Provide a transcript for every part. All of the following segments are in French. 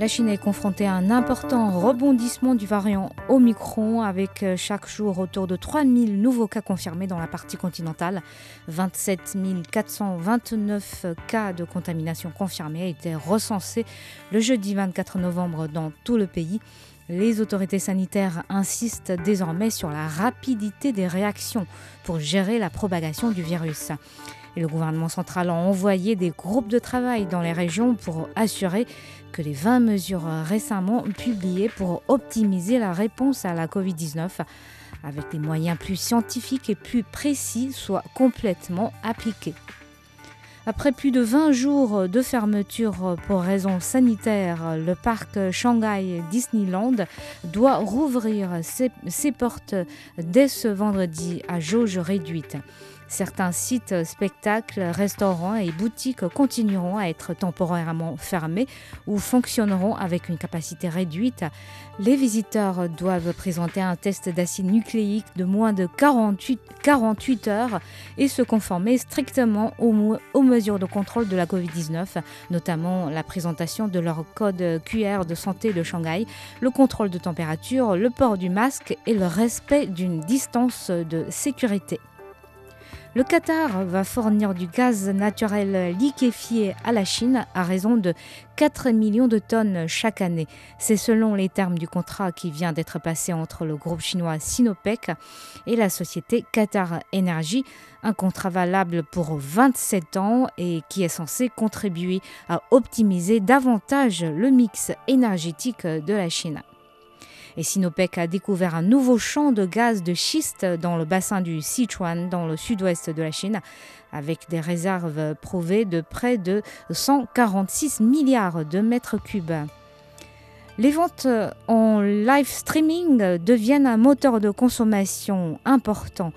La Chine est confrontée à un important rebondissement du variant Omicron avec euh, chaque jour autour de 3000 nouveaux cas confirmés dans la partie continentale. 27 429 cas de contamination confirmés étaient recensés le jeudi 24 novembre dans tout le pays. Les autorités sanitaires insistent désormais sur la rapidité des réactions pour gérer la propagation du virus. Le gouvernement central a envoyé des groupes de travail dans les régions pour assurer que les 20 mesures récemment publiées pour optimiser la réponse à la Covid-19 avec des moyens plus scientifiques et plus précis soient complètement appliquées. Après plus de 20 jours de fermeture pour raisons sanitaires, le parc Shanghai Disneyland doit rouvrir ses portes dès ce vendredi à jauge réduite. Certains sites, spectacles, restaurants et boutiques continueront à être temporairement fermés ou fonctionneront avec une capacité réduite. Les visiteurs doivent présenter un test d'acide nucléique de moins de 48, 48 heures et se conformer strictement aux, aux mesures de contrôle de la Covid-19, notamment la présentation de leur code QR de santé de Shanghai, le contrôle de température, le port du masque et le respect d'une distance de sécurité. Le Qatar va fournir du gaz naturel liquéfié à la Chine à raison de 4 millions de tonnes chaque année. C'est selon les termes du contrat qui vient d'être passé entre le groupe chinois Sinopec et la société Qatar Energy, un contrat valable pour 27 ans et qui est censé contribuer à optimiser davantage le mix énergétique de la Chine. Et Sinopec a découvert un nouveau champ de gaz de schiste dans le bassin du Sichuan, dans le sud-ouest de la Chine, avec des réserves prouvées de près de 146 milliards de mètres cubes. Les ventes en live streaming deviennent un moteur de consommation important.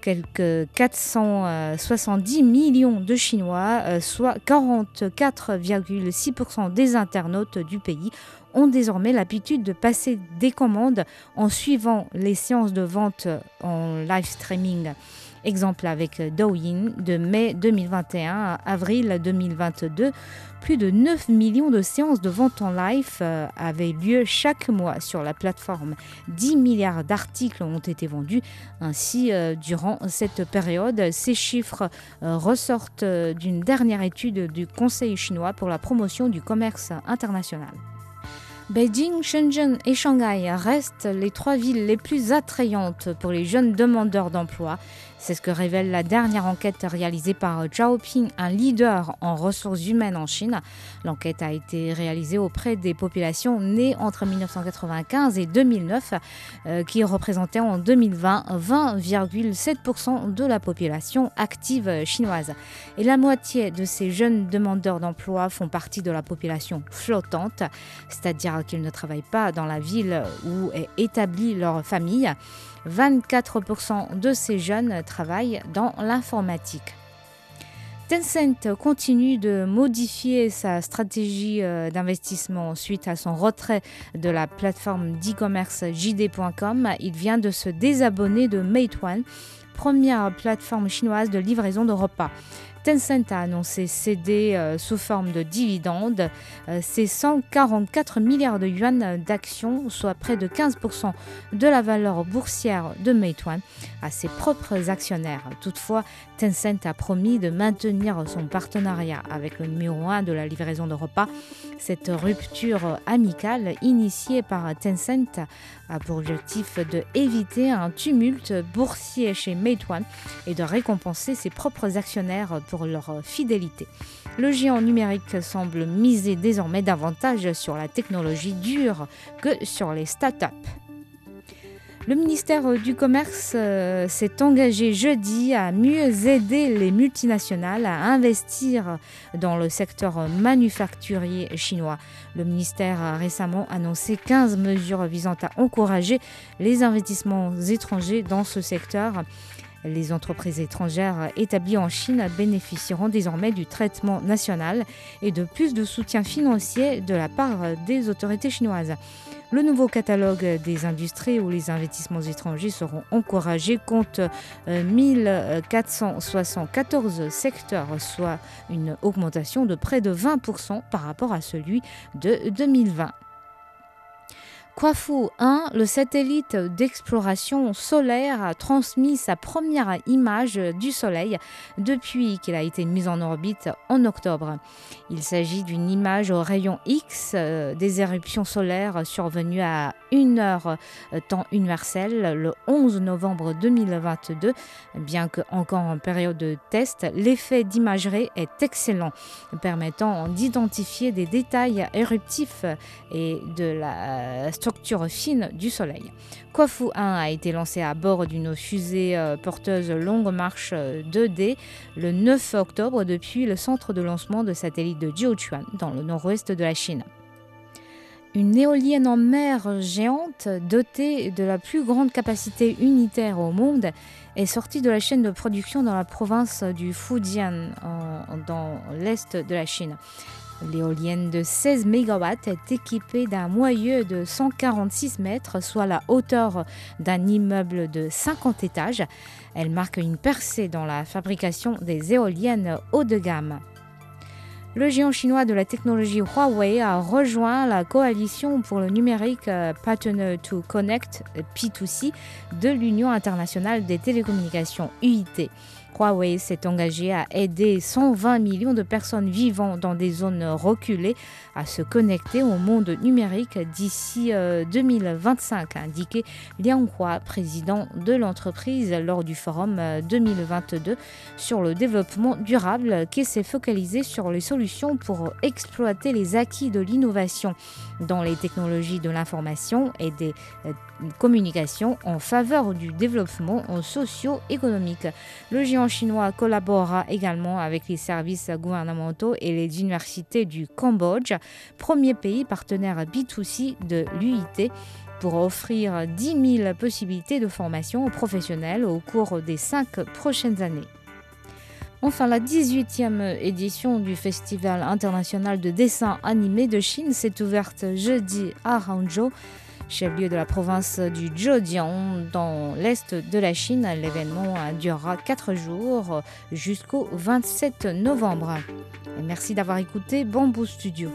Quelques 470 millions de Chinois, soit 44,6% des internautes du pays, ont désormais l'habitude de passer des commandes en suivant les séances de vente en live streaming. Exemple avec Douyin de mai 2021 à avril 2022, plus de 9 millions de séances de vente en live avaient lieu chaque mois sur la plateforme. 10 milliards d'articles ont été vendus ainsi durant cette période. Ces chiffres ressortent d'une dernière étude du Conseil chinois pour la promotion du commerce international. Beijing, Shenzhen et Shanghai restent les trois villes les plus attrayantes pour les jeunes demandeurs d'emploi. C'est ce que révèle la dernière enquête réalisée par Zhaoping, un leader en ressources humaines en Chine. L'enquête a été réalisée auprès des populations nées entre 1995 et 2009, euh, qui représentaient en 2020 20,7% de la population active chinoise. Et la moitié de ces jeunes demandeurs d'emploi font partie de la population flottante, c'est-à-dire qu'ils ne travaillent pas dans la ville où est établie leur famille. 24% de ces jeunes travaillent dans l'informatique. Tencent continue de modifier sa stratégie d'investissement suite à son retrait de la plateforme d'e-commerce JD.com. Il vient de se désabonner de Meituan, première plateforme chinoise de livraison de repas. Tencent a annoncé céder euh, sous forme de dividendes ses 144 milliards de yuan d'actions, soit près de 15% de la valeur boursière de Meituan, à ses propres actionnaires. Toutefois, Tencent a promis de maintenir son partenariat avec le numéro 1 de la livraison de repas. Cette rupture amicale initiée par Tencent a pour objectif de éviter un tumulte boursier chez Meituan et de récompenser ses propres actionnaires pour leur fidélité. Le géant numérique semble miser désormais davantage sur la technologie dure que sur les startups. Le ministère du Commerce euh, s'est engagé jeudi à mieux aider les multinationales à investir dans le secteur manufacturier chinois. Le ministère a récemment annoncé 15 mesures visant à encourager les investissements étrangers dans ce secteur. Les entreprises étrangères établies en Chine bénéficieront désormais du traitement national et de plus de soutien financier de la part des autorités chinoises. Le nouveau catalogue des industries où les investissements étrangers seront encouragés compte 1474 secteurs, soit une augmentation de près de 20% par rapport à celui de 2020. Kwafu 1, le satellite d'exploration solaire, a transmis sa première image du Soleil depuis qu'il a été mis en orbite en octobre. Il s'agit d'une image au rayon X euh, des éruptions solaires survenues à 1 heure euh, temps universel le 11 novembre 2022. Bien qu'encore en période de test, l'effet d'imagerie est excellent, permettant d'identifier des détails éruptifs et de la structure fine du Soleil. Kwafu 1 a été lancé à bord d'une fusée euh, porteuse longue marche 2D euh, le 9 octobre depuis le centre de lancement de satellites de Jiuquan dans le nord-ouest de la Chine. Une éolienne en mer géante dotée de la plus grande capacité unitaire au monde est sortie de la chaîne de production dans la province du Fujian, dans l'est de la Chine. L'éolienne de 16 MW est équipée d'un moyeu de 146 mètres, soit la hauteur d'un immeuble de 50 étages. Elle marque une percée dans la fabrication des éoliennes haut de gamme. Le géant chinois de la technologie Huawei a rejoint la coalition pour le numérique Partner to Connect P2C de l'Union internationale des télécommunications UIT. Huawei s'est engagé à aider 120 millions de personnes vivant dans des zones reculées à se connecter au monde numérique d'ici 2025, euh, a indiqué Liang Hua, président de l'entreprise, lors du forum 2022 euh, sur le développement durable qui s'est focalisé sur les solutions pour exploiter les acquis de l'innovation dans les technologies de l'information et des euh, communications en faveur du développement socio-économique. Le géant chinois collaborera également avec les services gouvernementaux et les universités du Cambodge, premier pays partenaire B2C de l'UIT pour offrir 10 000 possibilités de formation aux professionnels au cours des cinq prochaines années. Enfin, la 18e édition du Festival international de dessin animé de Chine s'est ouverte jeudi à Hangzhou chef-lieu de la province du Zhejiang dans l'est de la Chine. L'événement durera 4 jours jusqu'au 27 novembre. merci d'avoir écouté Bamboo Studio.